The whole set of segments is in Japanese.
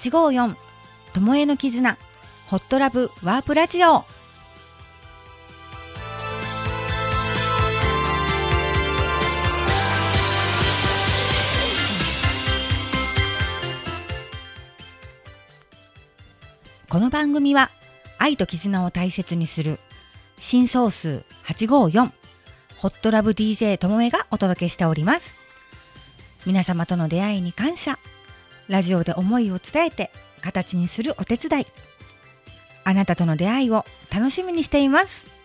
八五四。ともえの絆。ホットラブ。ワープラジオ。この番組は愛と絆を大切にする新総数854ホットラブ DJ ともえがお届けしております。皆様との出会いに感謝。ラジオで思いを伝えて形にするお手伝い。あなたとの出会いを楽しみにしています。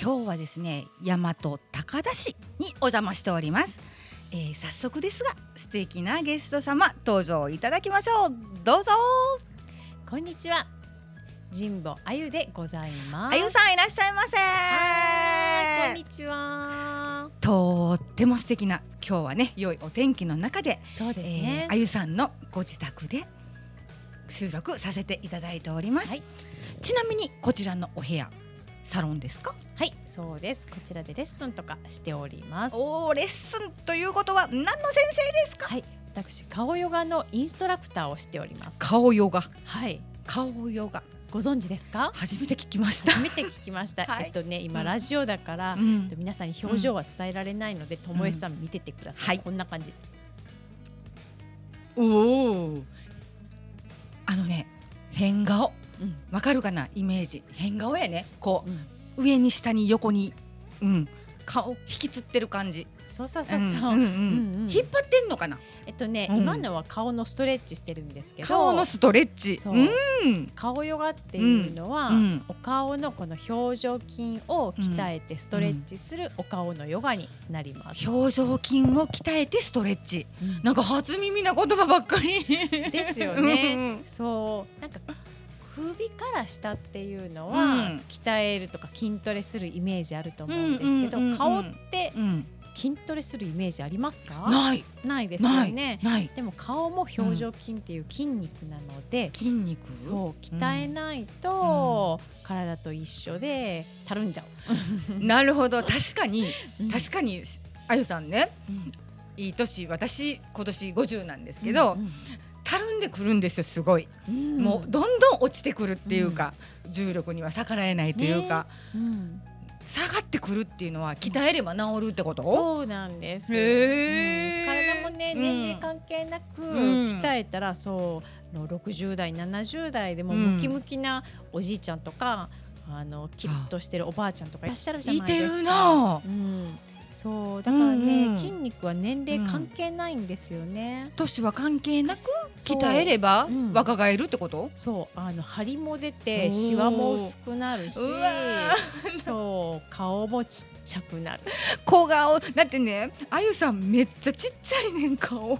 今日はですね大和高田市にお邪魔しております、えー、早速ですが素敵なゲスト様登場いただきましょうどうぞこんにちは。神保あゆでございます。あゆさんいらっしゃいませはいこんにちは。とっても素敵な今日はね良いお天気の中で、そうですえねー、あ。ゆさんのご自宅で収録させていただいております、はいちなみにこちらのお部屋サロンですか？はい、そうです。こちらでレッスンとかしております。おーレッスンということは何の先生ですか？はい、私顔ヨガのインストラクターをしております。顔ヨガ。はい、顔ヨガ。ご存知ですか？初めて聞きました。初めて聞きました。はい。えっとね、今うん。ラジオだから、うん。えっと皆さんに表情は伝えられないので、ともえさん見ててください。はい。こんな感じ。おおあのね変顔。うん、わかるかな？イメージ。変顔やね。こうん、う上に下に横にうん。顔引きつってる感じ。そうそうそうそう。うんうんうん。うんうん。引っ張ってんのかな？えっとね、うん。今のは顔のストレッチしてるんですけど、顔のストレッチ。そう。うん。顔ヨガっていうのは、うん。うん。お顔のこの表情筋を鍛えてストレッチするお顔のヨガになります。表情筋を鍛えてストレッチ。うん。なんか初耳な言葉ばっかり。ですようんね。そう。なんか首から下っていうのは、うん。鍛えるとか筋トレするイメージあると思うんですけど、顔ってうん。筋トレするイメージありますか？ない。ないですよね。ない。でも顔も表情筋っていう筋肉なので、筋肉？そう鍛えないと、体と一緒でたるんじゃう。なるほど。確かに。うん。確かにあゆさんね。うん。いい年私今年50なんですけど、うんたるんでくるんですよすごい、うん。もうどんどん落ちてくるっていうか、重力には逆らえないというか、うん。下がってくるっていうのは鍛えれば治るってこと、そうなんです。うん。体もねうん年齢関係なくん。鍛えたらそうの60代70代でもうん。ムキムキなおじいちゃんとかあのキリッとしてるおばあちゃんとかいらっしゃるじゃないですか。いてるなうん、そうだからね、うんうん。筋肉は年齢関係ないんですよね。年は関係なく鍛えればう。ん。若返るってこと、そうあの張りも出てシワも薄くなるし そう顔もちっちゃくなる。小顔。だってねあゆさんめっちゃちっちゃいねん顔。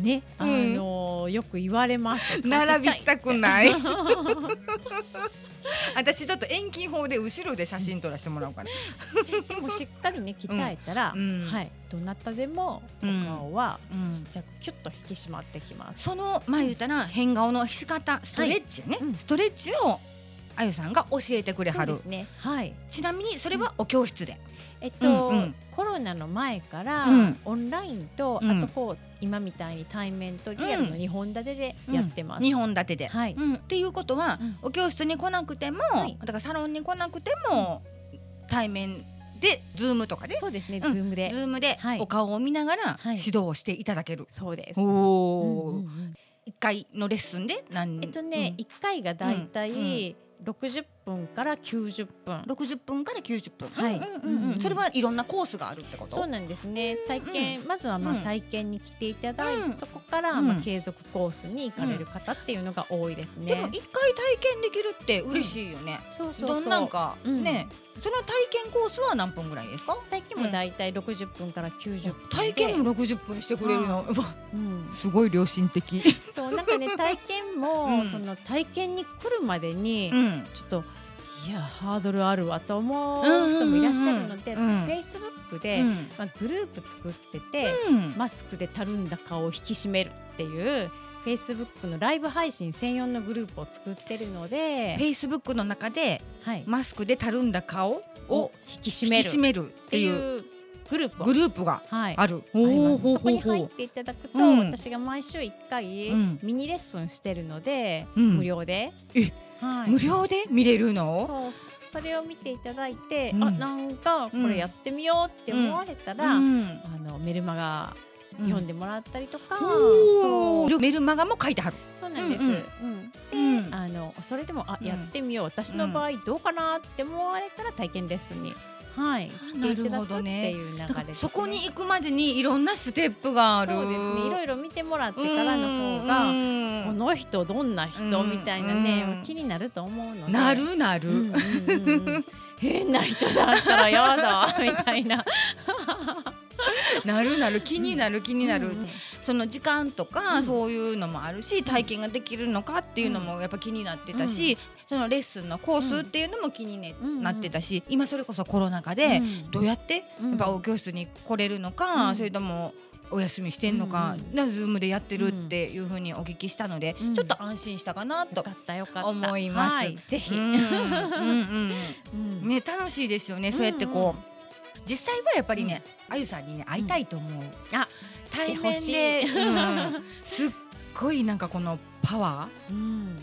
ね、あうん。のよく言われます。並びたくない 私ちょっと遠近法で後ろで写真撮らせてもらおうかな、いでもしっかりね鍛えたら、うん。はいどなたでもおうん顔はうん。ちっちゃくキュッと引き締まってきます、そのまあ言うたら変顔の仕方ストレッチやね、うん。ストレッチをあゆさんが教えてくれはる。そうですね。はい。ちなみにそれはお教室で、えっと、うんうん。コロナの前から、うん。オンラインと、うん。あとこう今みたいに対面とリアルの2本立てでやってます、2本立てで、はい。うん。っていうことは、うん。お教室に来なくても、はい。だからサロンに来なくても、対面で Zoom とかでそうですね、うん。 Zoom で。 Zoom ではい。お顔を見ながらはい。指導をしていただける。そうです、おうんお、うんうん。一回のレッスンで何？えっとね、一回がだいたい60分から90分六十分から九十分。はい。うんうんうんうん。うんそれはいろんなコースがあるってこと？そうなんですね。体験、まずはまあうん。体験に来ていただいうんたとこから、うん。まあ、継続コースに行かれる方っていうのが多いですね。でも一回体験できるって嬉しいよね。そうそうそう。どんなんか、うん。ね、その体験コースは何分ぐらいですか？体験もだいたい60分から90分で。体験も六十分してくれるの？うん、すごい良心的。そうなんかね体験も、うん。その体験に来るまでに、ん。ちょっといやハードルあるわと思う人もいらっしゃるので、うんうんうんフェイスブックで、まあ、グループ作ってて、うん。マスクでたるんだ顔を引き締めるっていうフェイスブックのライブ配信専用のグループを作ってるので、フェイスブックの中ではい、マスクでたるんだ顔をを引き締引める。っき締めるっていうグループをグループがはい、ある。あります。ほうそこに入っていただくと、うん。私が毎週1回、うん。ミニレッスンしてるので、うん。無料で、えはい、無料で見れるの？そう。それを見ていただいて、うん。あなんかこれやってみようって思われたら、うん。あのメルマガ読んでもらったりとか、おそう。ーメルマガも書いてある。そうなんです。ううん。ん。で、うん。あのそれでもあうん。やってみよう、私の場合どうかなって思われたら体験レッスンに、はい、来ていただくっていう流れだからです、ね。そこに行くまでにいろんなステップがある。そうですね。いろいろ見てもらってからの方が。この人どんな人うんみたいなね、うん気になると思うのでなるなる。うんうんうんうん変な人だったらやだみたいな なるなる気になる気になる、うんうんその時間とか、うん。そういうのもあるし体験ができるのかっていうのもやっぱ気になってたし、そのレッスンのコースっていうのも気に、なってたし今それこそコロナ禍でうん。どうやってうん。やっぱお教室に来れるのか、うん。それともお休みしてんのか、うん。なズームでやってるっていうふうにお聞きしたので、うん。ちょっと安心したかなと思います。はい、ぜひ、うんうんうんうん。ね楽しいですよね、そうやってこう実際はやっぱりね、あゆさんにね会いたいと思う、あ対面で、すっごいなんかこのパワうん。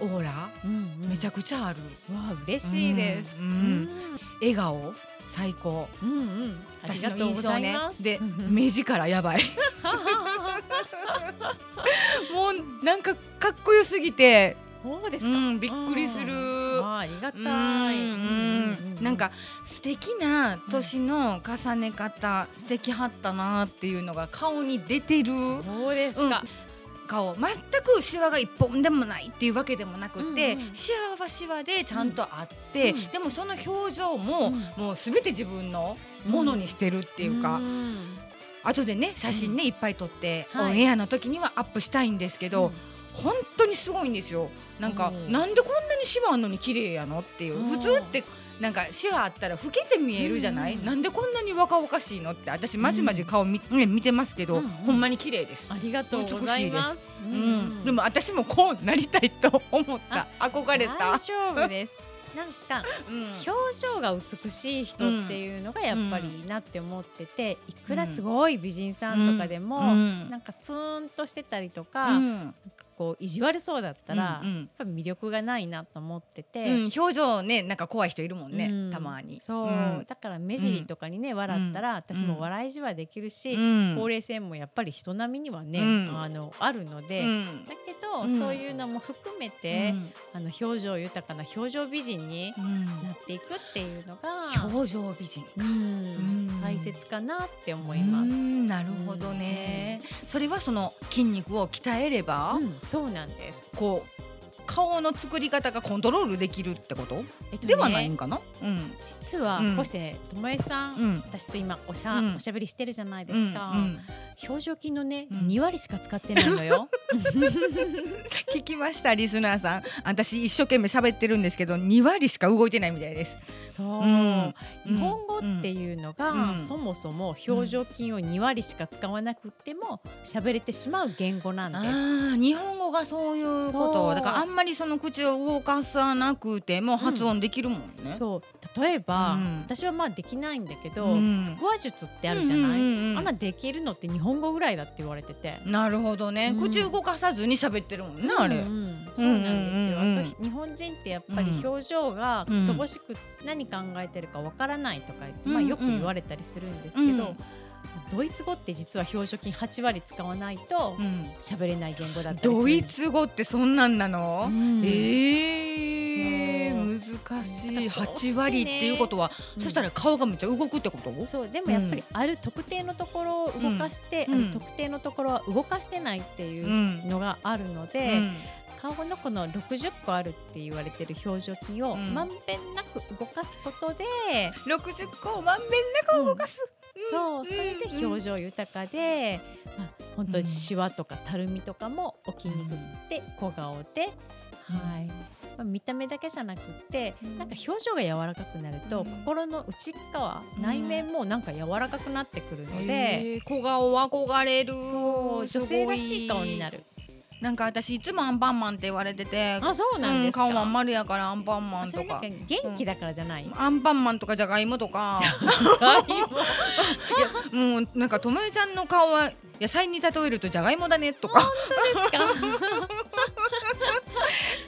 ーオーラ、うんうん。めちゃくちゃある。わあ嬉しいです。うんうん。笑顔。最高。うんうん。私の印象ね。でうん 目力やばい。もうなんかかっこよすぎて、うそうですか。ん、びっくりする。うんあありがたい。なんか素敵な年の重ね方、素敵はったなっていうのが顔に出てる。そうですか。顔。全くシワが一本でもないっていうわけでもなくて、うんうんシワはシワでちゃんとあって、うん。でもその表情も、うん。もうすべて自分のものにしてるっていうか、ん。後でね写真ね、いっぱい撮って、はい。オンエアの時にはアップしたいんですけど、本当にすごいんですよ。なんか、うん。なんでこんなにシワあんのに綺麗やのっていう、うん。普通ってなんかシワあったら老けて見えるじゃない、うん。なんでこんなに若々しいのって私まじまじ顔見,、ね見てますけど、うんうん。ほんまに綺麗です。ありがとうございます。うん、でも私もこうなりたいと思った。憧れた。大、丈夫です。なんかうん。表情が美しい人っていうのがやっぱりいいなって思ってて、いくらすごい美人さんとかでも、うん。なんかツーンとしてたりとか、うんこう意地悪そうだったら、うんうん。やっぱり魅力がないなと思ってて。うん表情ねなんか怖い人いるもんね、うんたまに。そう、ん。だから目尻とかにね、笑ったら私も笑いじわできるし、うん。ほうれい線もやっぱり人並みにはね、うん。あのあるので、うん。だけど、うん。そういうのも含めて、あの表情豊かな表情美人にうん。なっていくっていうのが、表情美人うん。うん。大切かなって思います。うんなるほどね、それはその筋肉を鍛えれば、うんそうなんです。こう顔の作り方がコントロールできるってこと、えっとねではないんかな？うん。実はうん。こうしてねともえさん、うん。私と今おしゃ、うん。おしゃべりしてるじゃないでうんすか。うん表情筋のね、うん。2割しか使ってないのよ。聞きましたリスナーさん。私一生懸命喋ってるんですけど2割しか動いてないみたいです。そう、うん。日本語っていうのが、うん。そもそも表情筋を2割しか使わなくても喋れてしまう言語なんです。日本語がそういうこと。だからあんまりその口を動かさなくても発音できるもんね。そう。例えば、うん。私はまあできないんだけど、うん。腹話術ってあるじゃない、あんなできるのって日本語ぐらいだって言われてて。なるほどね、うん。口動かさずに喋ってるもんね、あれ。うんうん。そうなんですよ、あと日本人ってやっぱり表情がうん。乏しく何考えてるかわからないとかまあ、よく言われたりするんですけど、うんドイツ語って実は表情筋8割使わないとうん。喋れない言語だったりする。ドイツ語ってそんなんなの、うん。ええそう。難しい。なんかどうしてね8割っていうことは、うんそしたら顔がめっちゃ動くってこと？そう。でもやっぱりある特定のところを動かして、うん。ある特定のところは動かしてないっていううん。のがあるので、うん。顔のこの60個あるって言われてる表情筋をうん。まんべんなく動かすことで、60個をまんべんなく動かす、そうそれで表情豊かで、まあ、本当にシワとかたるみとかも起きにくくて小顔で、はい。まあ、見た目だけじゃなくってなんか表情が柔らかくなると、うん。心の内側うん内面もなんか柔らかくなってくるので、えー小顔憧れる。女性らしい顔になるる。なんか私いつもアンパンマンって言われててあそうなんですか？うん顔まん丸やからアンパンマンとか。元気だからじゃない？アンパンマンとかじゃがいもとか。も？うなんかともえちゃんの顔は野菜に例えるとじゃがいもだねとか。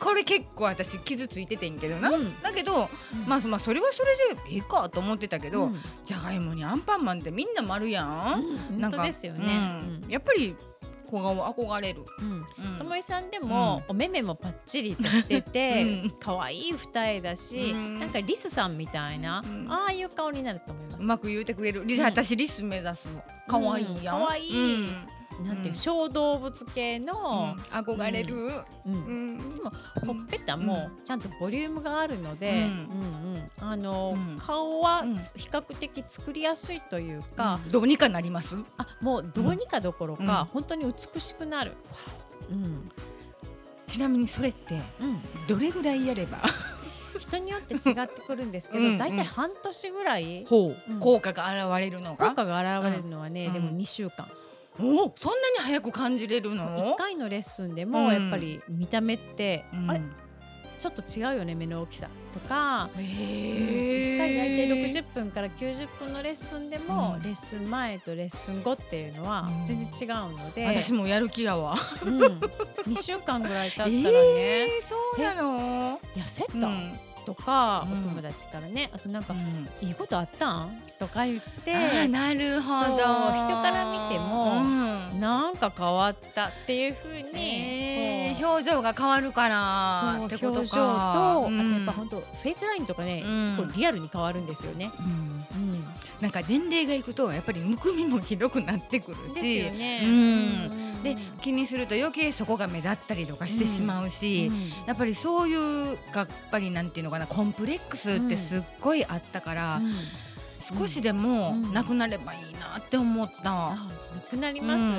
これ結構私傷ついててんけどな、うん。だけど、まあ、まあそれはそれでいいかと思ってたけど、うん。じゃがいもにアンパンマンってみんな丸やん、本当ですよね。うん。やっぱり小顔憧れる、ともいさんでも、お目目もパッチリとしてて、うん。可愛い二重だし、うん。なんかリスさんみたいな、うん。ああいう顔になると思います。うまく言うてくれる、リうん。私リス目指すの。可愛いやん、うん。可愛い。うんなんていううん。小動物系の、憧れる、うん。うん。でもほっぺたもちゃんとボリュームがあるので、うん。あの、うん。顔はうん。比較的作りやすいというか、どうにかなります？あもうどうにかどころか、うん。本当に美しくなる。うん。ちなみにそれってうん、どれぐらいやれば？人によって違ってくるんですけど、うんうん。だいたい半年ぐらい効果が現れるのか？効果が現れるのはね、うん。でも2週間、おそんなに早く感じれる1の回のレッスンでうん。もやっぱり見た目って、うん。あれ？ちょっと違うよね目の大きさとか、へ1回大え体60分から90分のレッスンでも、うん。レッスン前とレッスン後っていうのはうん。全然違うので、私もやる気やわ。うん、2週間ぐらい経ったらね、えーそうなの？痩せた、うんとか、うん。お友達からね。あとなんか、うんいいことあったん？とか言ってなるほど。人から見てもうん。なんか変わったっていうふうに、表情が変わるからってこと表情と、かあとやっぱ本当フェイスラインとかね、うん。こうリアルに変わるんですよね。うん。うん、なんか年齢がいくとやっぱりむくみもひどくなってくるしで気にすると余計そこが目立ったりとかしてしまうし、うんやっぱりそういうやっぱりなんていうのかなコンプレックスってすっごいあったから、うん。少しでもうん。なくなればいいなって思った、あなくなります。うん。う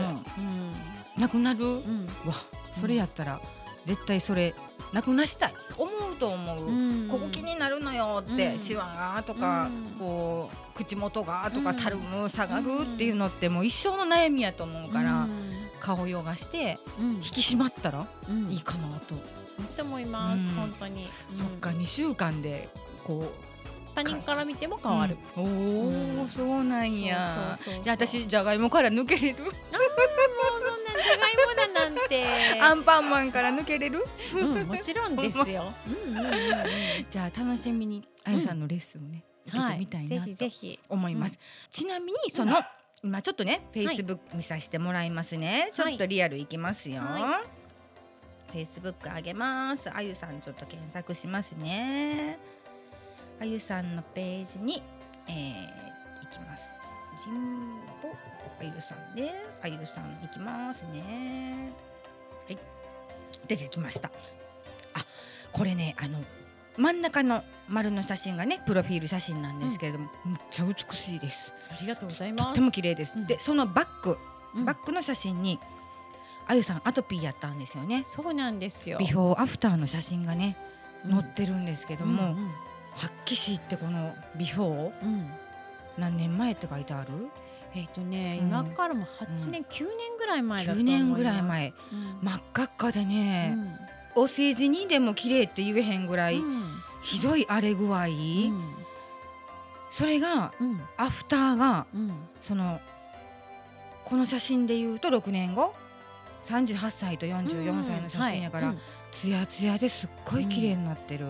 ん。なくなる、うん。わそれやったら絶対それなくなしたい。思うと思う、うん。ここ気になるのよって、うん。シワがとか、うん。こう口元がとか、うん。たるむ下がるっていうのってもう一生の悩みやと思うから、うん顔ヨガしてうん。引き締まったらうん。いいかなと、いいと思います、うん。本当に、そっか2週間でこう他人から見ても変わる、うん。おお、うんそうなんやじゃあ私じゃがいもから抜けれる？あーもうそんなじゃがいもだなんて。アンパンマンから抜けれる？うん、もちろんですよ。うんうんうんうん。じゃあ楽しみにあゆさんのレッスンをね、受けてみたいぜなとひぜひ。思います、ちなみにその、今ちょっとねフェイスブック見させてもらいますね、ちょっとリアルいきますよ、はフェイスブックあげます。あゆさんちょっと検索しますね。あゆさんのページに、えー、いきます。ジンボあゆさんね。あゆさんいきますね。はい。出てきました。あこれねあの真ん中の丸の写真がねプロフィール写真なんですけれども、めっちゃ美しいです。ありがとうございます。とっても綺麗です、うん。でそのバックうん。バックの写真にあゆさんアトピーやったんですよね。そうなんですよ。ビフォーアフターの写真がねうん。載ってるんですけども、うんはっきしってこのビフォーうん。うん何年前って書いてある？えっ、とね、うん。今からも8年、9年ぐらい前だと9思います。年ぐらい前。うん。真っ赤っかでね、うんお世辞にでも綺麗って言えへんぐらい、うん。ひどい荒れ具合、うんそれがうん。アフターがうん。そのこの写真で言うと6年後38歳と44歳の写真やから、うんツヤツヤですっごい綺麗になってる、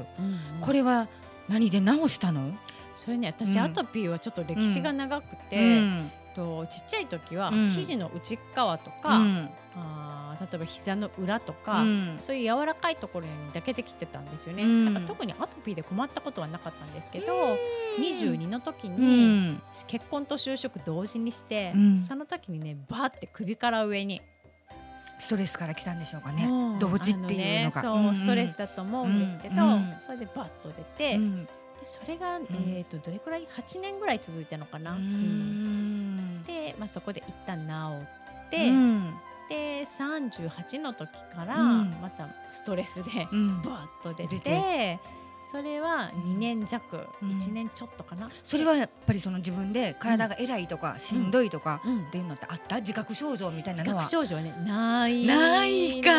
これは何で直したの、それね私、うん。アトピーはちょっと歴史が長くて、うんとちっちゃい時はうん。肘の内側とか、うん。あー例えば膝の裏とか、うん。そういう柔らかいところにだけできてたんですよね、うん。だから特にアトピーで困ったことはなかったんですけど、22の時うに、ん。結婚と就職同時にして、うん。その時にねバーって首から上に、ストレスから来たんでしょうかね。うん。同時っていうのが。ねそう、ストレスだと思うんですけど、それでバッと出て、それが、えー、とどれくらい？8年ぐらい続いたのかな。ううん。んで、まあ、そこで一旦治って、うん。で38の時からうん。またストレスでうん。バーッと出てそれは2年弱、うん。1年ちょっとかな。それはやっぱりその自分で体が偉いとかしんどいとかうん。っていうのってあった？自覚症状みたいな自のは。覚症状はねないないか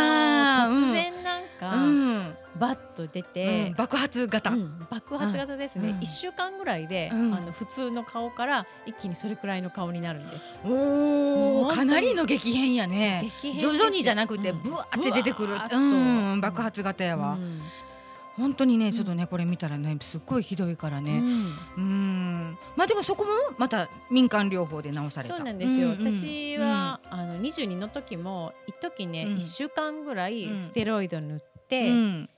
突然なんか、うん。バッと出て、うん爆発型。うん。爆発型ですね、うん。1週間ぐらいで、うん。あの普通の顔から一気にそれくらいの顔になるんです。おかなりの激変やね。激変徐々にじゃなくてうん。ブワーって出てくる。うん。爆発型やわ。うん本当にねちょっとねこれ見たらねすっごいひどいからね。うん。うん。まあでもそこもまた民間療法で治された。そうなんですよ、私は、あの22の時も一時ね、うん。1週間ぐらいうん。ステロイド塗っうて、ん。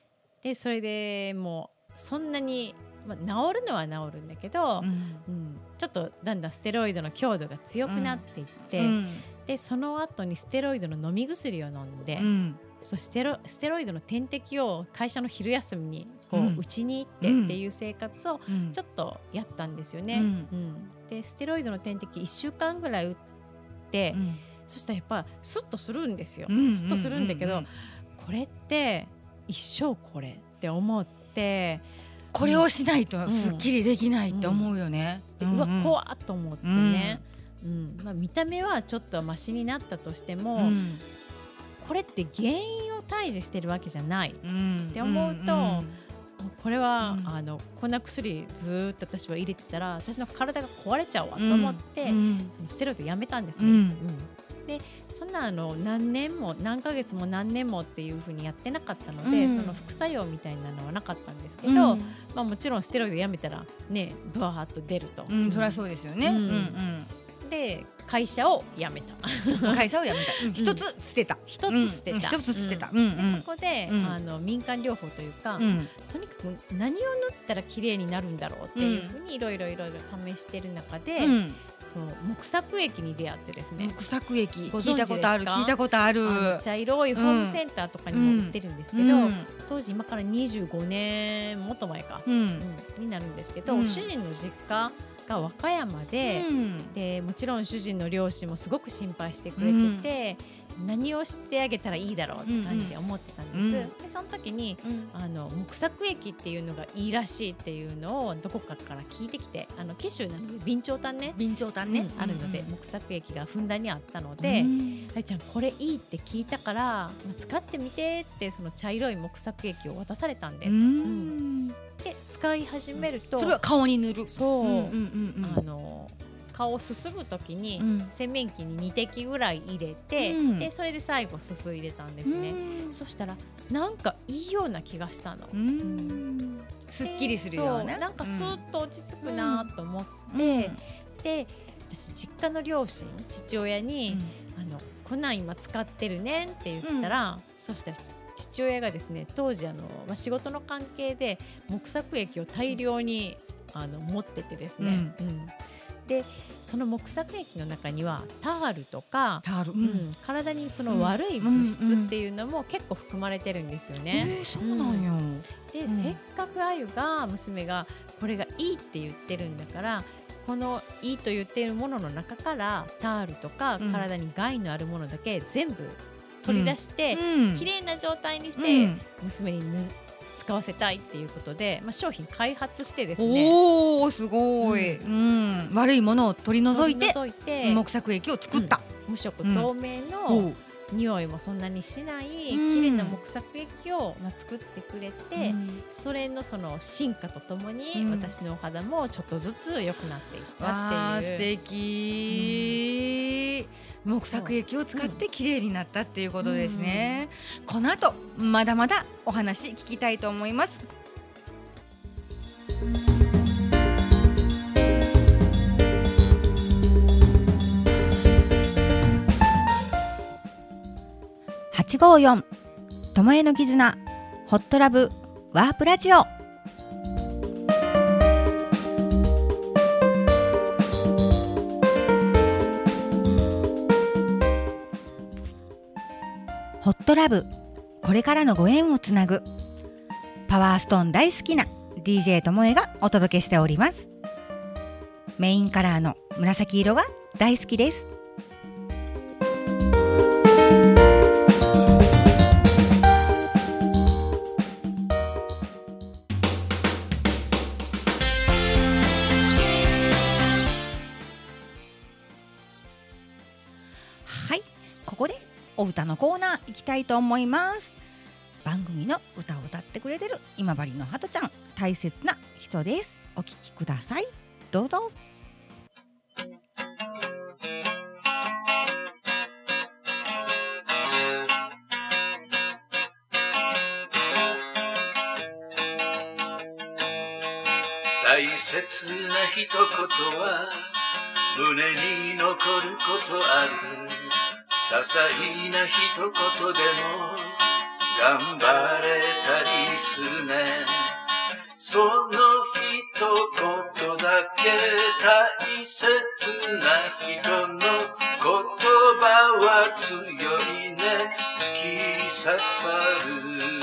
でそれでもうそんなに、まあ、治るのは治るんだけど、うん。うん。ちょっとだんだんステロイドの強度が強くなっていって、うん。でその後にステロイドの飲み薬を飲んで、うんそうステロステロイドの点滴を会社の昼休みにこう、うん。打ちに行ってうん。っていう生活をうん。ちょっとやったんですよね。うん。うん。でステロイドの点滴1週間ぐらい打って、うん。そしたらやっぱスッとするんですよ。うんスッとするんだけど、うんこれって一生これって思って、これをしないとすっきりできないって思うよね。でうわんん。怖っと思ってね、うん。まあ、見た目はちょっとマシになったとしても、うんこれって原因を退治してるわけじゃない。うん。って思うとこれは、うん。あのこんな薬ずーっと私は入れてたら私の体が壊れちゃうわと思って、うんそのステロイドやめたんですね。うん。うん。でそんなあの何年も何ヶ月も何年もっていうふうにやってなかったので、うん。その副作用みたいなのはなかったんですけうん。ど、まあ、もちろんステロイドやめたらねブワーッと出ると。うん、そりゃそうですよね。ううんんで会社を辞めた。うん、会社を辞めた。うん。一つ捨てた。一つ捨てた、うん。一つ捨てた。そこで、うん。あの民間療法というか、うん。とにかく何を塗ったら綺麗になるんだろうっていうふうにいろいろいろいろ試してる中で、うん。そう木作液に出会ってですね。木作液聞いたことある聞いたことある。茶色いホームセンターとかにも売ってるんですけど、うん。当時今から25年もっと前か、になるんですけど、うん。主人の実家が和歌山で,、うん。でもちろん主人の両親もすごく心配してくれてて、何をしてあげたらいいだろうって感じで思ってたんです。うん。でその時にあの木作液っていうのがいいらしいっていうのをどこかから聞いてきてあの紀州なので備長炭ね。備長炭ね、うんあるので、木作液がふんだんにあったので、うんあいちゃんこれいいって聞いたから、まあ使ってみてってその茶色い木作液を渡されたんです。ううん。んで使い始めるとそれは顔に塗る。そう、うんうんうん。あの顔をすすぐ時に、うん。洗面器に2滴ぐらい入れて、うん。でそれで最後すすいでたんですね。うん。そしたらなんかいいような気がしたの。うん。すっきりするような。なんかスーッと落ち着くなと思って、うん。で私実家の両親父親に、あのこんなん今使ってるねんって言ったら、そしたら父親がですね当時あの、まあ、仕事の関係で木作液を大量にあの持っててですね、うんでその木作液の中にはタールとか、タール。うん。体にその悪い物質っていうのも結構含まれてるんですよね。えーそうなんよ。で、うん。せっかくあゆが娘がこれがいいって言ってるんだからこのいいと言っているものの中からタールとかうん。体に害のあるものだけ全部取り出して、うん。綺麗な状態にしうてん。娘にぬ使わせたいっていうことで、まあ、商品開発してですね。おおすごい、ううん。悪いものを取り除いて取り除いて木作液を作った、無色透明の匂いもそんなにしないうん。綺麗な木作液を、まあ、作ってくれて、うん。それのその進化とともに、うん。私のお肌もちょっとずつ良くなっていったっていう。敵、木作液を使って綺麗になったっていうことですね、う。ん、この後まだまだお話聞きたいと思います。854巴の絆ホットラブワープラジオ。ホットラブ。これからのご縁をつなぐ。パワーストーン大好きな DJ ともえがお届けしております。メインカラーの紫色が大好きです。お歌のコーナー行きたいと思います。番組の歌を歌ってくれてる今治のハトちゃん大切な人です。お聞きください。どうぞ。大切な一言は胸に残ることある。些細な一言でも頑張れたりするね。その一言だけ大切な人の言葉は強いね。突き刺さる。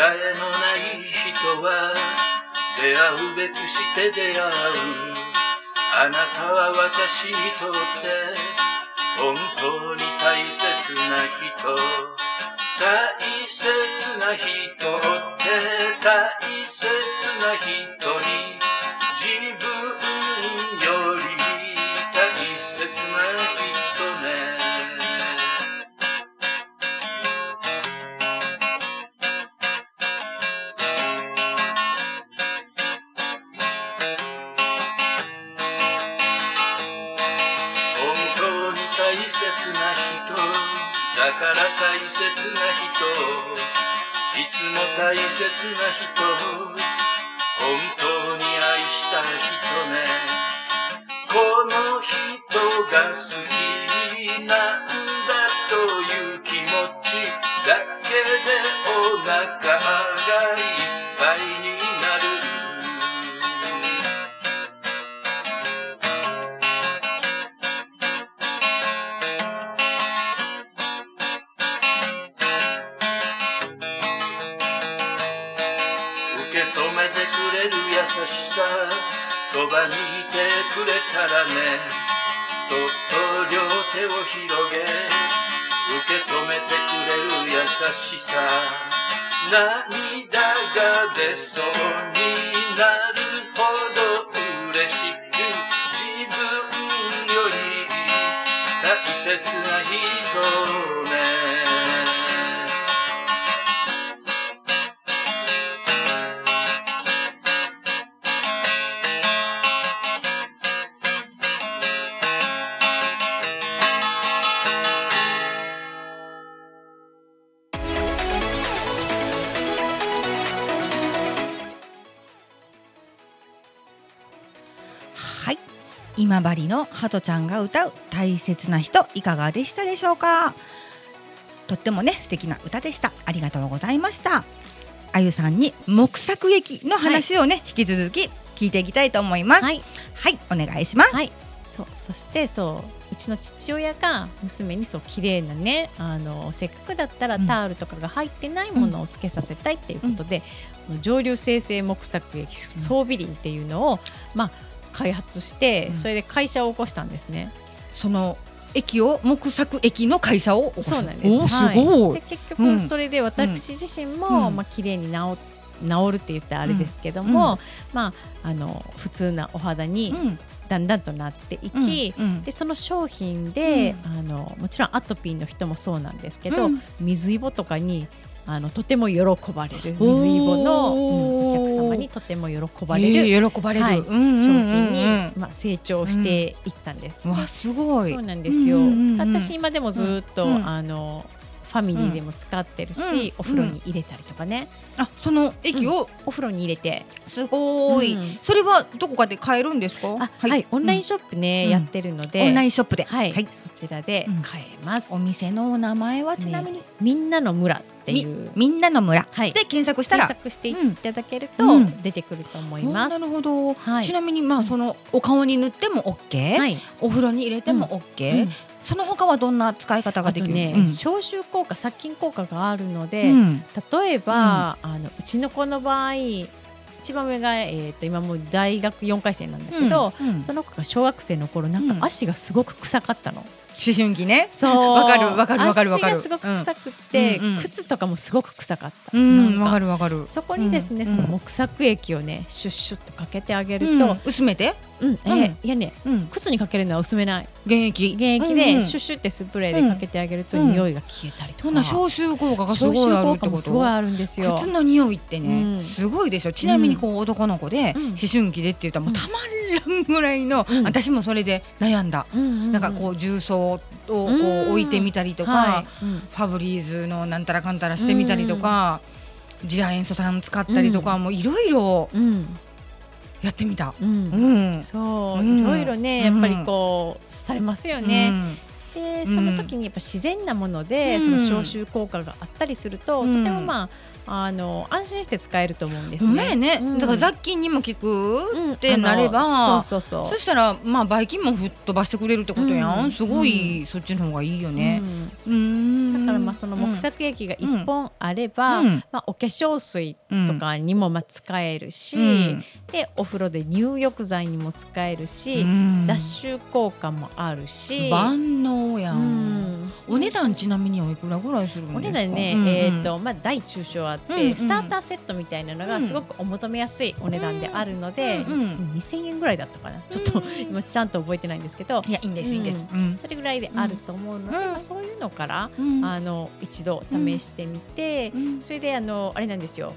えのない人は出会うべくして出会う。あなたは私にとって本当に大切な人。大切な人って大切な人に大切な人本当に愛した人ね。この人が好きなんだという気持ちだけでお腹そばにいてくれたらね。そっと両手を広げ受け止めてくれる優しさ。涙が出そうになるほど嬉しく自分より大切な人。今治のハトちゃんが歌う大切な人いかがでしたでしょうか。とってもね素敵な歌でした。ありがとうございました。あゆさんに木作劇の話をね、引き続き聞いていきたいと思います。はい。はい、お願いします、はい、そうそしてそううちの父親が娘にそう綺麗なねあのせっかくだったらうん。タオルとかが入ってないものをつけさせたいっていうことで、あの上流生成木作液装備林っていうのを、まあ開発して、うん。それで会社を起こしたんですね。その駅を木作駅の会社を起こすそうなんです。すはい。ごい、で結うん。局それで私自身も、うん。まあ綺麗に治治るって言ったらあれですけども、うん。まああの普通なお肌にうん。だんだんとなっていき、うん。でその商品で、うん。あのもちろんアトピーの人もそうなんですけど、うん。水イボとかにあのとても喜ばれる水イボの、うんお客様にとても喜ばれるえー喜ばれる、はいうんうんうんうん。商品に、まあ、成長していったんです。わすごい。そうなんですよ、うんうんうんうん。私今でもずっと、うん。あのファミリーでも使ってるし、うん。お風呂に入れたりとかね、あその液を？お風呂に入れて。すごい、うん。それはどこかで買えるんですか？あはい、オンラインショップね、うん。やってるので、オンラインショップで。はい、はい。そちらでうん買えます、お店のお名前はちなみに、みんなの村っていう。みんなの村はい。で検索したら検索していただけるとうん。出てくると思います、なるほど、はい。ちなみにまあそのお顔に塗っても OK、はい、お風呂に入れても OK、うん。その他はどんな使い方ができる？ね、うん。消臭効果殺菌効果があるので、うん。例えば、あのうちの子の場合一番上が、えー、と今もう大学4回生なんだけど、うん。その子が小学生の頃なんうん。か足がすごく臭かったの。思春期ね。そう。わかるわかるわかるわかる。足がすごく臭くって、うん靴とかもすごく臭かった。うんわか。かるわかる。そこにですね、うんその木作液をねシュッシュッとかけてあげるうんと、薄めて、うんえーいやねうん、靴にかけるのは薄めない。原液。うんうんでシュッシュってスプレーでかけてあげるとうん。匂いが消えたりとか、そんな消臭効果がす消ごいあるってこと？もすごいあるんですよ。靴の匂いってね、うん。すごいでしょ？ちなみにこう男の子で、うん。思春期でって言ったらもうたまらんぐらいの、うん。私もそれで悩んだ、なんかこう重曹をこううん置いてみたりとか、はい。うん。ファブリーズのなんたらかんたらしてみたりとか、次亜塩素酸使ったりとか、もういろいろうん。やってみた。うん。うん。そう、うん。いろいろねやっぱりこうされますよね。うんでうん。その時にやっぱ自然なもので、うん。その消臭効果があったりすると、うん。とてもまああの安心して使えると思うんですね。ね、うん。だから雑菌にも効くうんってなればそうそうそう。そしたらまあばい菌も吹っ飛ばしてくれるってことやん、うん。すごい、そっちの方がいいよね。うん。だからまあその木作液が一本あれば、うん。まあ、お化粧水とかにもまあ使えるし、うん。でお風呂で入浴剤にも使えるし、うん。脱臭効果もあるし、万能やんお値段ちなみにおいくらぐらいするお値段ね、うんうん。えーとまあ、大中小あって、うんうん。スターターセットみたいなのがすごくお求めやすいお値段であるので、うんうん。2000円ぐらいだったかな。ちょっと今ちゃんと覚えてないんですけど。いやいいんですいいんです、ううん。それぐらいであると思うので、うん。まあ、そういうのから、うん。あの一度試してみて、うん。それであのあれなんですよ。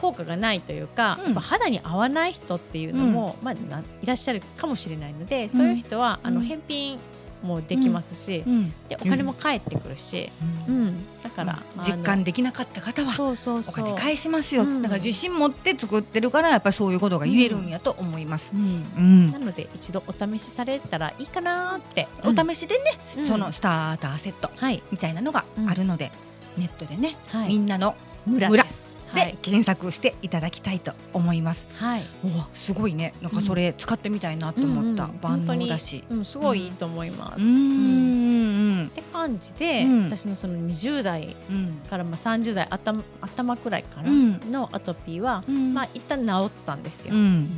効果がないというか、うん。肌に合わない人っていうのも、まあ、ないらっしゃるかもしれないので、そういう人はあのうん。返品もできますし、うん。でお金も返ってくるし、うん。だから、実感できなかった方はそうそうお金返しますよ、うん。だから自信持って作ってるからやっぱりそういうことが言えるんやと思います。うん。うん。なので一度お試しされたらいいかなって、お試しでね、うん。そのスターターセットはい。みたいなのがあるので、ネットでね、はい。みんなの村村ですではい、検索していただきたいと思います。はい。おすごいね、なんかそれ使ってみたいなと思った、万能だし。うん、すごいいいと思います。うーん。うん。って感じで、うん。私のその20代うん。からまあ30代頭頭くらいからうん。のアトピーは、うん。まあ一旦治ったんですよ。うん。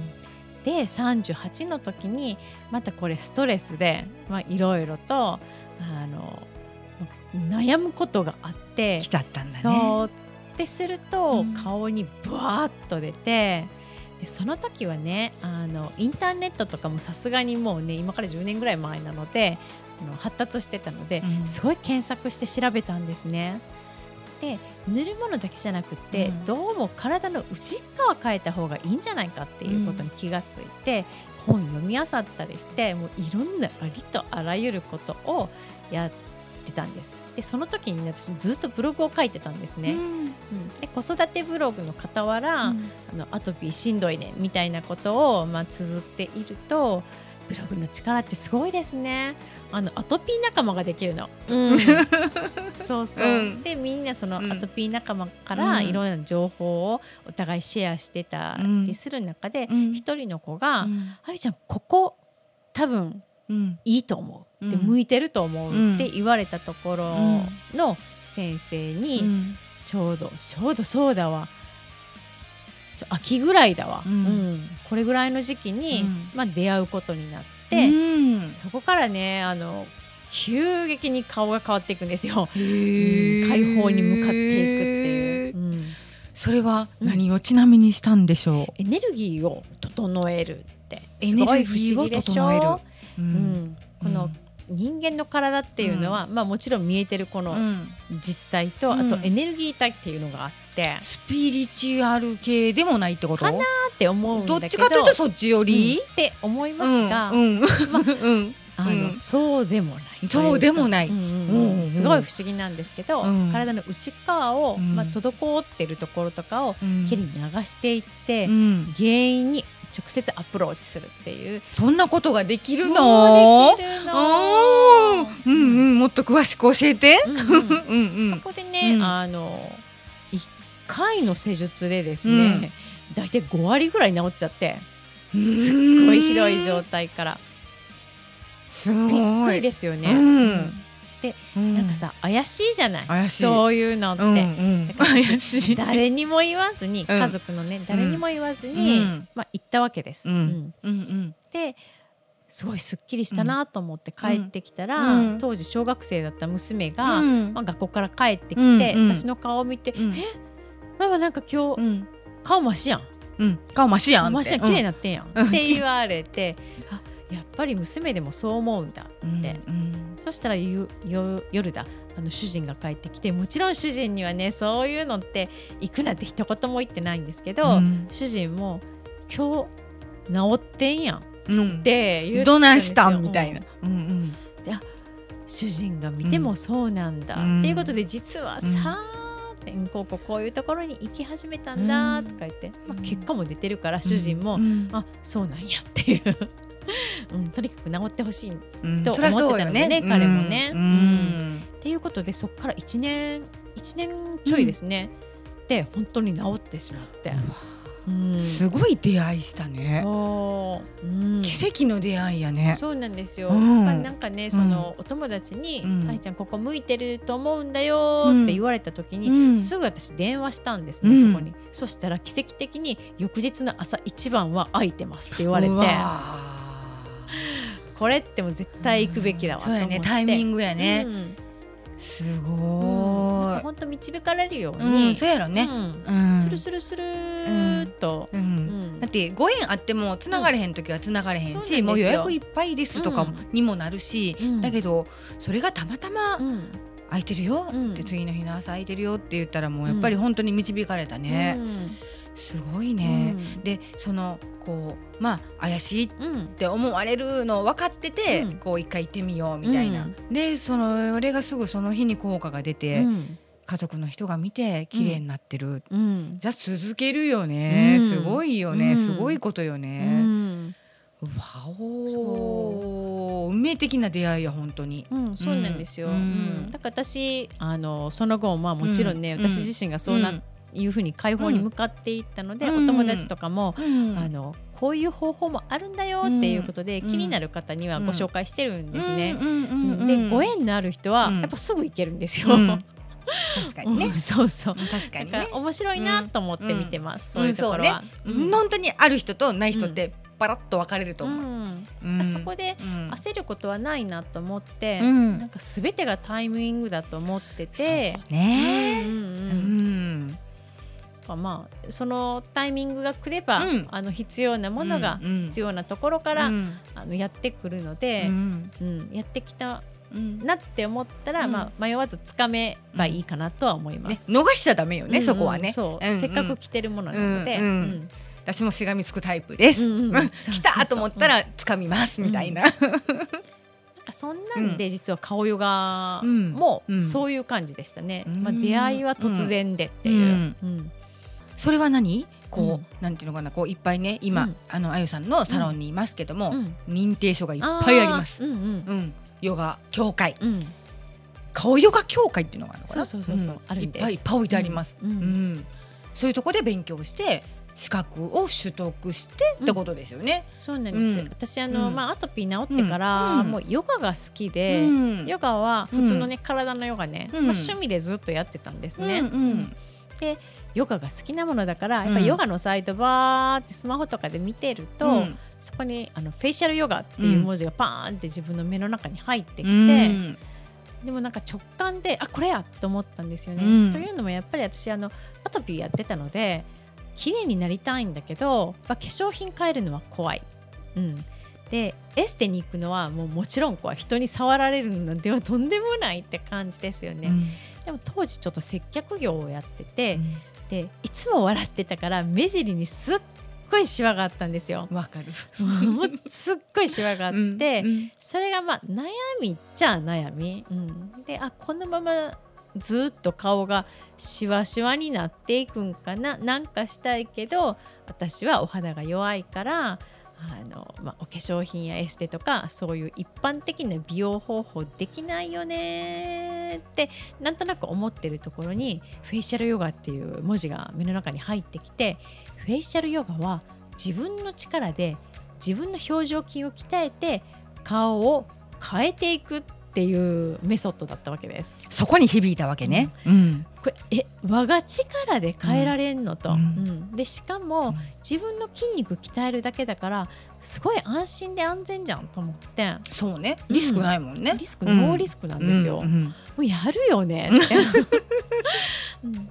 で38の時にまたこれストレスでまあいろいろとあの悩むことがあって来ちゃったんだね。そうってすると、うん顔にブワーッと出てでその時はねあのインターネットとかもさすがにもうね今から10年ぐらい前なのであの発達してたので、うんすごい検索して調べたんですね。で塗るものだけじゃなくて、うんどうも体の内側変えた方がいいんじゃないかっていうことに気がついて、本読み漁ったりしてもういろんなありとあらゆることをやってたんです。でその時にね私ずっとブログを書いてたんですね。うん。で子育てブログの傍ら、あのアトピーしんどいねみたいなことをまあ綴っているとブログの力ってすごいですね。あのアトピー仲間ができるの、そうそう、うん。でみんなそのうん。アトピー仲間からうん。いろんな情報をお互いシェアしてたりする中でうん。一、人の子がうん「あゆちゃんここ多分うんいいと思う」でうん。向いてると思ううんって言われたところうんの先生に、うん。ちょうどちょうどそうだわ。ちょ秋ぐらいだわ、これぐらいの時期に、うん。まあ、出会うことになって、うん。そこからねあの急激に顔が変わっていくんですよ、解放に向かっていくっていう、うん。それは何をちなみにしたんでしょエネルギーを整えるって。エすごい不ネルギーを思議でし整えるょ、う。うん。この人間の体っていうのは、まあ、もちろん見えてるこのうん。実体と、うん。あとエネルギー体っていうのがあって、スピリチュアル系でもないってこと？かなって思うんどだけど。っちかというとそっちより？うん。って思いますが、うん。うん。まうん。あの、うんそうでもない。そうでもない。うんすごい不思議なんですけど、うん。体の内側を、うん。まあ、滞ってるところとかをうん。きれいに流していって、うん。原因に直接アプローチするっていう。そんなことができるものうできうんうん。もっと詳しく教えて。うんうん。うんうん。そこでね、うん。あの1回の施術でですね、うん。大体5割ぐらい治っちゃって。すっごいひどい状態から。すびっごい。くりですよね。うんうん。なんかさ怪しいじゃない？そういうのって。うんうん。怪しい。誰にも言わずに、うん。家族のね誰にも言わずに、うん。まあ、行ったわけです。うん。うん。うんうん。ですごいすっきりしたなと思って帰ってきたら、うん。当時小学生だった娘が、うん。まあ、学校から帰ってきて、うんうん。私の顔を見て「うん。え？ママなんか今日、うん。顔マシやん。うん。顔マシやんって。マシやん綺麗になってんやん」うん。って言われて、あやっぱり娘でもそう思うんだって、うんうんそしたら夜だ。あの主人が帰ってきてもちろん主人にはねそういうのって行くなんて一言も言ってないんですけど、うん。主人も「今日治ってんやん」っうん。て言ってどないしたん？みうんたいな。うん。うん主人が見てもそうなんだ、うん。っていうことで実はさうん。こうこういうところに行き始めたんだとか言って、まあ、結果も出てるから主人も、うん。あそうなんやっていう、うん、とにかく治ってほしいと思ってたのでね彼もね。うんうん。ていうことでそこから1年1年ちょいですね、で本当に治ってしまって、うん。すごい出会いしたね。そう、うん。奇跡の出会いやね。そうなんですよ。うん。やっぱりなんかね、そのお友達にうん「愛ちゃんここ向いてると思うんだよ」って言われた時に、うん。すぐ私電話したんですね、うん。そこに。そしたら奇跡的に翌日の朝一番は空いてますって言われてこれってもう絶対行くべきだわとそう思って。やね。タイミングやね。うん。すうん。ご本当導かれるようい。うに、んそうやろね。ううん。んスルスルスルと。ううん。ん。だってご縁あってもつながれへん時はつながれへんし、もう予約いっぱいですとかうんにもなるし、うん。だけどそれがたまたまうん空いてるようん。って次の日の朝空いてるよって言ったらもうやっぱり本当に導かれたね、うん。すごいね、でそのこうまあ怪しいっうん。て思われるの分かってて、うん。こう一回行ってみようみたいな、うん。でその俺がすぐその日に効果が出て、うん。家族の人が見て綺麗になってる、うん。じゃあ続けるよね、うん。すごいよね、うん。すごいことようね、ん。わお運命的な出会いや本当に。うん、そうなんですよ。ううん。ん。だから私あのその後まあもちろんね、うん。私自身がそうな、うんいうふうに解放に向かっていったので、うん。お友達とかも、うん。あのこういう方法もあるんだよっていうことで、うん。気になる方にはご紹介してるんですね。でご縁のある人はうん。やっぱすぐ行けるんですよ。うん。確かにね。うん。そう。そう。確かに。面白いなと思って見てます。うん。そういうところは。うん。本当にある人とない人ってパラッと分かれると思う。そこでうん。焦ることはないなと思って、うん。なんかすべてがタイミングだと思ってて、ね。うんうんううんん。まあそのタイミングが来れば、うん。あの必要なものがうん必要なところから、うん。あのやってくるのうで、ん。うんやってきたうん。なって思ったら、うん。まあ迷わずつかめばいいかなとは思います。ね逃しちゃダメよねそこはね。そう、うんうん。せっかく来てるものなので、うんうん。私もしがみつくタイプです。うんうんうん。来たと思ったら掴みますみたいな。そんなんで実は顔ヨガもうん。そういう感じでしたね。うん。まあ出会いは突然でっていう。うん。うんそれは何？こうなんていうのかな？こういっぱいね今うん。あのあゆさんのサロンにいますけどもうん。認定書がいっぱいあります。うんうん。うん。ヨガ協会。うん。顔ヨガ協会っていうのがあるのかな？そうそうそうそうん。あるいっぱいいっぱい置いてあります。うん。うん。そういうとこで勉強して資格を取得してってことですよね。そうなんです。うん。私あの、うん。まあアトピー治ってから、うん。もうヨガが好きで、うん。ヨガは普通のね、体のヨガね、うん。まあ趣味でずっとやってたんですね。うんうんヨガが好きなものだから、やっぱうんヨガのサイトバーってスマホとかで見てると、うん。そこにあのフェイシャルヨガっていう文字がパーンって自分の目の中に入ってきて、うん。でもなんか直感であこれやと思ったんですよね。うん。というのもやっぱり私あのアトピーやってたので綺麗になりたいんだけどやっぱ化粧品変えるのは怖い。うん、でエステに行くのはもうもちろん怖い。人に触られるのではとんでもないって感じですよね。うん。でも当時ちょっと接客業をやってて、でいつも笑ってたから目尻にすっごいシワがあったんですよ。わかる。もうすっごいシワがあって、うんそれがまあ悩みっちゃ悩み、うん、であこのままずっと顔がシワシワになっていくんかななんかしたいけど私はお肌が弱いからあの、まあ、お化粧品やエステとかそういう一般的な美容方法できないよねってなんとなく思ってるところにフェイシャルヨガっていう文字が目の中に入ってきてフェイシャルヨガは自分の力で自分の表情筋を鍛えて顔を変えていくっていうメソッドだったわけです。そこに響いたわけね。うん。これえ我が力で変えられんのと、ううん。んでしかも、うん。自分の筋肉鍛えるだけだからすごい安心で安全じゃんと思って。そうね。リスクないもんね。リスクノーリスクなんですよ、うん。もうやるよねって。うん。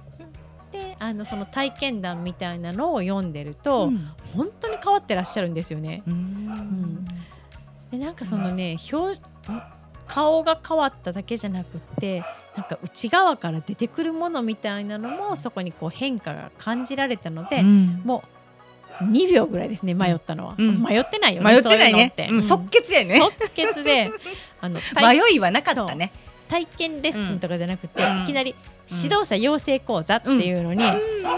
であのその体験談みたいなのを読んでると、うん。本当に変わってらっしゃるんですよね。うん。でなんかそのね表顔が変わっただけじゃなくってなんか内側から出てくるものみたいなのもそこにこう変化が感じられたので、うん。もう2秒ぐらいですね迷ったのは、うん。迷ってないよね迷ってないね。そういう即決やね。即決で あの 体迷いはなかったね。体験レッスンとかじゃなくて、うん。いきなり指導者養成講座っていうのに、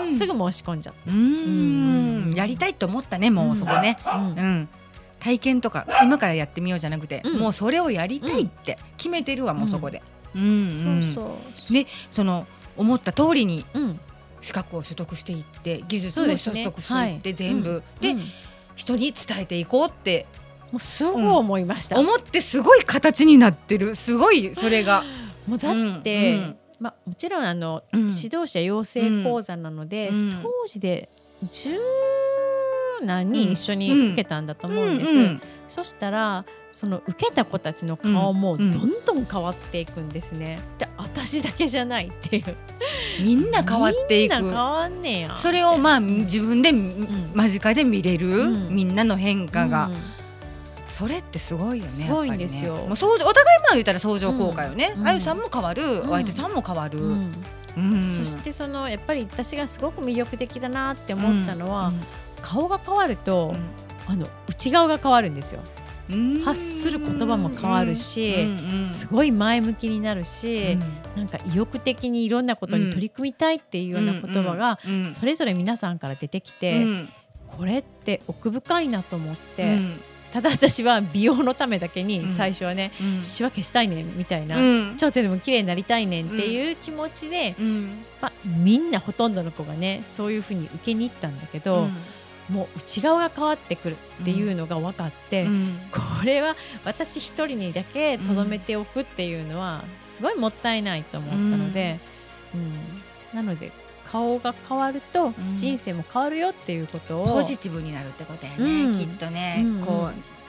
すぐ申し込んじゃっうーん。やりたいと思ったねもうそこね。うん。体験とか今からやってみようじゃなくて、うん。もうそれをやりたいって決めてるわ、もうそこで。うんうん。そうでその思った通りにうん、資格を取得していって技術も取得していって、全部、で、人に伝えていこうってもうすごい思いました、思ってすごい形になってる。すごいそれが。もうだって、まあ、もちろんあの、うん。指導者養成講座なので、うん。当時で十何人一緒に受けたんだと思うんです、うんうん。そしたらその受けた子たちの顔もうんどんどん変わっていくんですね。で私だけじゃないっていう。みんな変わっていく。みんな変わんねやそれをまあ自分でん。間近で見れる、うん。みんなの変化が、うんそれってすごいよねすごいんですよ。ね。もう相乗お互いまあ言ったら相乗効果よね、うん。あゆさんも変わる、ん。お相手さんも変わる、うん。うん。そしてそのやっぱり私がすごく魅力的だなって思ったのは、顔が変わると、あの内側が変わるんですよ。うん。発する言葉も変わるしすごい前向きになるし、うん。なんか意欲的にいろんなことに取り組みたいっていうような言葉がそれぞれ皆さんから出てきて、うん。これって奥深いなと思って、うん。ただ私は美容のためだけにうん。最初はね、うん。仕分けしたいねんみたいな、うん。ちょっとでも綺麗になりたいねんっていう気持ちで、うん。まあ、みんなほとんどの子がねそういうふうに受けに行ったんだけど、もう内側が変わってくるっていうのが分かって、うん。これは私一人にだけとどめておくっていうのはすごいもったいないと思ったので、うん。なので顔が変わるとん。人生も変わるよっていうことを、ポジティブになるってことやね、うん。きっとね、うん。こう、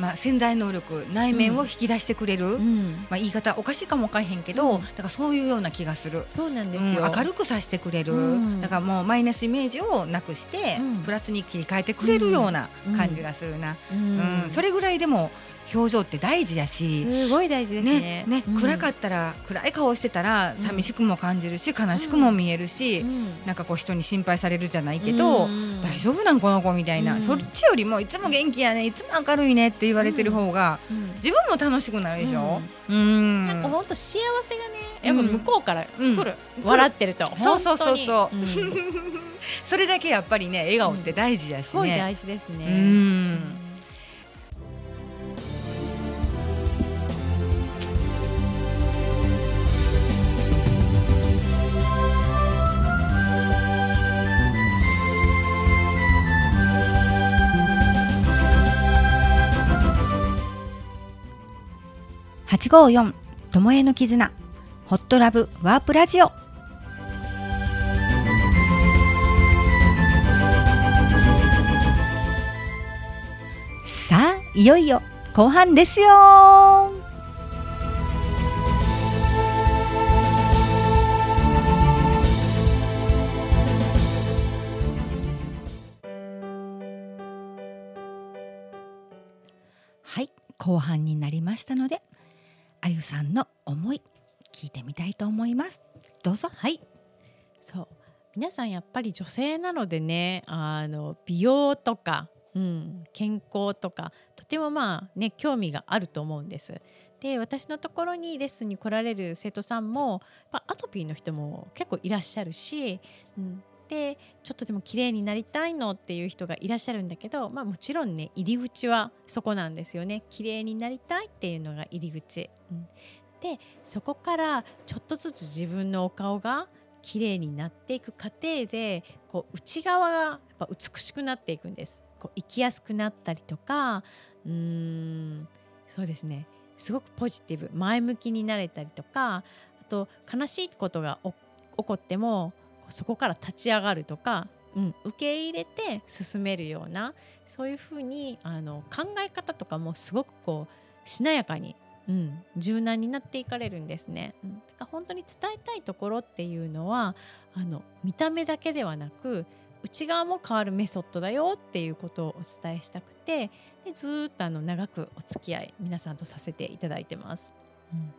まあ、潜在能力内面を引き出してくれる、うん。まあ、言い方おかしいかもわかんへんけど、うん。だからそういうような気がする。そうなんですよ、うん明るくさせてくれる、うん。だからもうマイナスイメージをなくして、うん。プラスに切り替えてくれるような感じがするな、ううんん。それぐらいでも表情って大事やし、すごい大事ですね。ねねうん。暗かったら暗い顔してたらん。寂しくも感じるし悲しくも見えるし、うん。なんかこう人に心配されるじゃないけど、うん。大丈夫なんこの子みたいな、うん。そっちよりもいつも元気やねいつも明るいねって言われてる方が、うん。自分も楽しくなるでしょ？うん。なんか本当幸せがねやっぱ向こうから来る、うん。笑ってるとそうそうそうそう。それだけやっぱりね笑顔って大事やしすごいね。大事ですね。うん八五四ともえの絆。ホットラブワープラジオ。さあいよいよ後半ですよ。はい後半になりましたのでゆさんの思い聞いてみたいと思いますどうぞはい。そう。皆さんやっぱり女性なのでねあの美容とか、うん、健康とかとてもまあね興味があると思うんです。で私のところにレッスンに来られる生徒さんもアトピーの人も結構いらっしゃるし、うん、でちょっとでも綺麗になりたいのっていう人がいらっしゃるんだけど、まあ、もちろんね入り口はそこなんですよね。綺麗になりたいっていうのが入り口。うん。でそこからちょっとずつ自分のお顔が綺麗になっていく過程でこう内側がやっぱ美しくなっていくんです。こう生きやすくなったりとかうーんそうですね。すごくポジティブ前向きになれたりとかあと悲しいことが起こってもそこから立ち上がるとか、うん、受け入れて進めるようなそういうふうにあの考え方とかもすごくこうしなやかにうん、柔軟になっていかれるんですね。うん、だから本当に伝えたいところっていうのはあの見た目だけではなく内側も変わるメソッドだよっていうことをお伝えしたくてでずっとあの長くお付き合い皆さんとさせていただいてます。うん、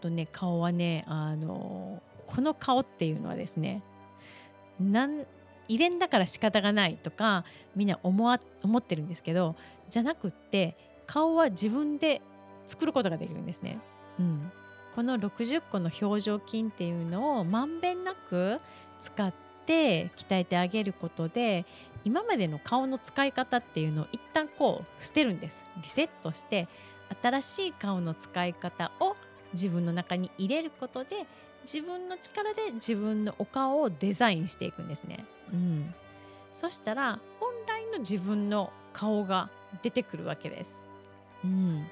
とね顔はねあのこの顔っていうのはですねなん遺伝だから仕方がないとかみんな思わ思ってるんですけどじゃなくって顔は自分で作ることができるんですね。うん、この60個の表情筋っていうのをまんべんなく使って鍛えてあげることで今までの顔の使い方っていうのを一旦こう捨てるんですリセットして新しい顔の使い方を自分の中に入れることで自分の力で自分のお顔をデザインしていくんですね。うん、そしたら本来の自分の顔が出てくるわけです。うん、なん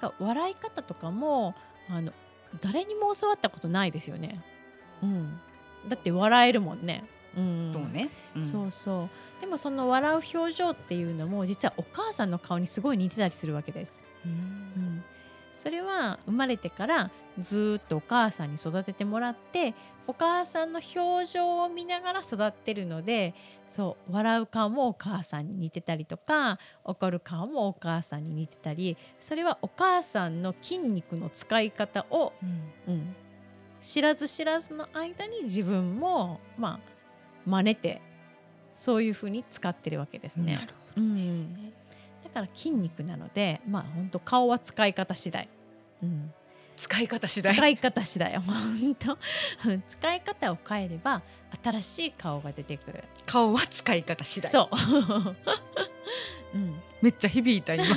か笑い方とかもあの誰にも教わったことないですよね。うん、だって笑えるもんね。うん、そうね、うんそうそうでもその笑う表情っていうのも実はお母さんの顔にすごい似てたりするわけです。うんうん、それは生まれてからずーっとお母さんに育ててもらってお母さんの表情を見ながら育ってるのでそう笑う顔もお母さんに似てたりとか怒る顔もお母さんに似てたりそれはお母さんの筋肉の使い方を、うん、知らず知らずの間に自分もまあ真似てそういうふうに使ってるわけですね。うん、だから筋肉なのでまあ本当顔は使い方次第。うん、ど使い方次第。使い方次第 本当。うん使い方を変えれば新しい顔が出てくる。顔は使い方次第。そう、うん、めっちゃ響いた今。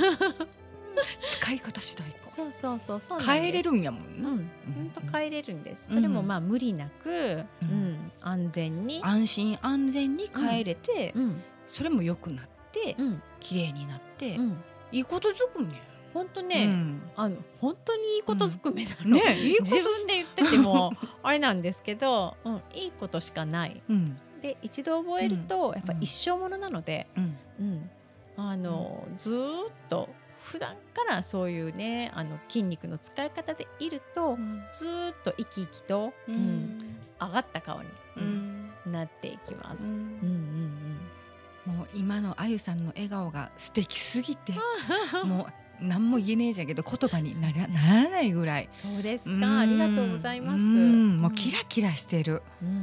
使い方次第か。そうそうそうそう変えれるんやもんうな、ん。本当変えれるんです、うん。それもまあ無理なく、ううんん安全に、安心安全に変えれて、うん。それも良くなって、うん。綺麗になって、うん、いいことずくめ本当ね、うん。あの本当にいいことずくめなの、ねいい自分で言ってても あれなんですけど、うん、いいことしかない。うん。で一度覚えると、うん。やっぱ一生ものなので、うん。うん、あの、ずーっと普段からそういうねあの筋肉の使い方でいると、ずーっと生き生きと、ううん上がった顔に、ううん。んなっていきます。うん。うんうんもう今のあゆさんの笑顔が素敵すぎてうん、もう何も言えねえじゃんけど言葉にならならないぐらい。そうですうん。かありがとうございます。うん。もうキラキラしてる、うんううん。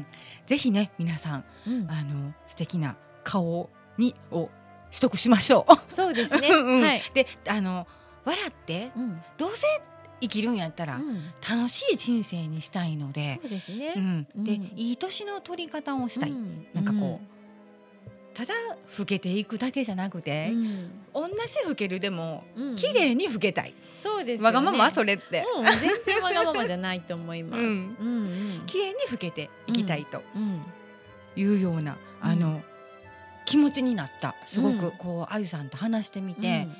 ん。ぜひね皆さんうん。うんあの素敵な顔にを取得しましょう。そうですね。うんはい。であの笑ってうん。どうせ生きるんやったらうん。楽しい人生にしたいので、そうですね。うん、で、うん。いい年の取り方をしたい、うん。なんかこただ老けていくだけじゃなくて、うん。同じ老けるでもうん。綺麗に老けたい、そうですよね。わがままそれって、うん、全然わがままじゃないと思います。う うんんうん。綺麗に老けていきたいとうん。いうような、あの気持ちになったすごうん。くこうあゆさんと話してみて、うん。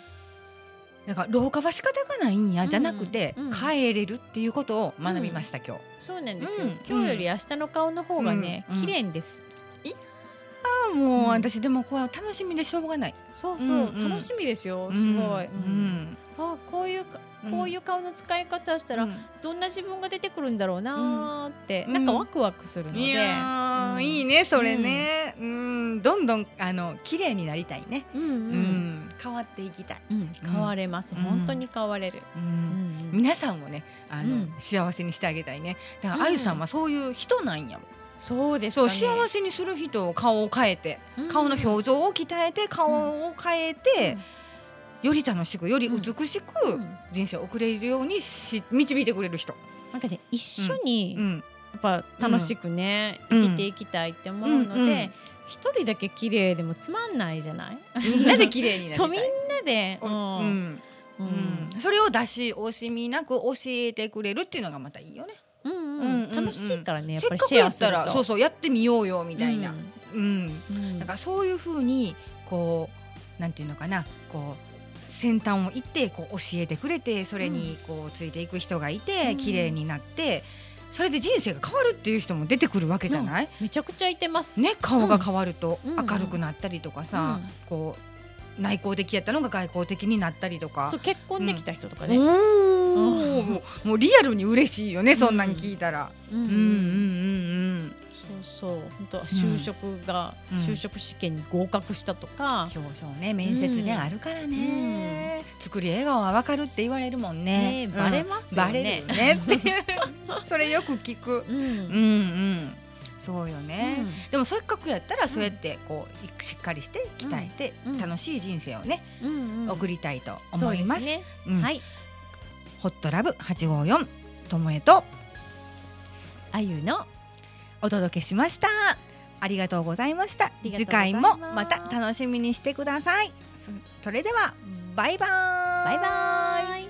なんか老化は仕方がないんやじゃなくて、うん。うん変えれるっていうことを学びました、今日。そうなんですよ、うん。今日より明日の顔の方がね、うん。綺麗です。ああもう、うん私でもこれは楽しみでしょうがない。そうそう、うんうん。楽しみですよ。すごい。うん。うん。あ、こういうこういう顔の使い方したら、うん。どんな自分が出てくるんだろうなーって、うん。なんかワクワクするので。うん。いいねそれね、うん、どんどんあの綺麗になりたいね、うんううん。ん変わっていきたい、うん、変われます、うん。本当に変われる。ううんん。皆さんをねあの、うん。幸せにしてあげたいね。だかうん。らあゆさんはそういう人なんやもん、そうですかそうね。幸せにする人を顔を変えて、うん。顔の表情を鍛えて顔を変えて、より楽しくより美しくうん。人生を送れるようにし導いてくれる人、なんかね一緒にやうん、っぱ楽しくね、うん。生きていきたいって思うので、うんうん一人だけ綺麗でもつまんないじゃない？みんなで綺麗になりたそいうみんなで、ううん。ん。ううんん、それを出し惜しみなく教えてくれるっていうのがまたいいよね。うんうんうん。うんうん楽しいからねやっぱりかくやったシェアすると。らそうそうやってみようよみたいな。うん。うん。だからそういうふうにこうなんていうのかなこう先端を行ってこう教えてくれてそれにこうついていく人がいて、うん。綺麗になってそれで人生が変わるっていう人も出てくるわけじゃない、めちゃくちゃいてます。ね顔が変わるとうん。明るくなったりとかさ、うん。こう内向的やったのが外向的になったりとか。結婚できた人とかおね。ーもうもうリアルに嬉しいよね、そんなん聞いたら。うんうんうん。うんそうそう。本当は就職が、うん。就職試験に合格したとか、表彰ね面接ね、うんあるからね、作り笑顔はわかるって言われるもんね。ねバレますよね。バレるね。それよく聞く。うん。うんうん。そうよね、うん。でもせっかくやったらそうやってこうしっかりして鍛えてうん。楽しい人生をね、うんうん。送りたいと思います。そうでうん。はいホットラブ854ともえと。あゆのお届けしました。ありがとうございました。次回もまた楽しみにしてください。そそれではバイバーイ。バイバイ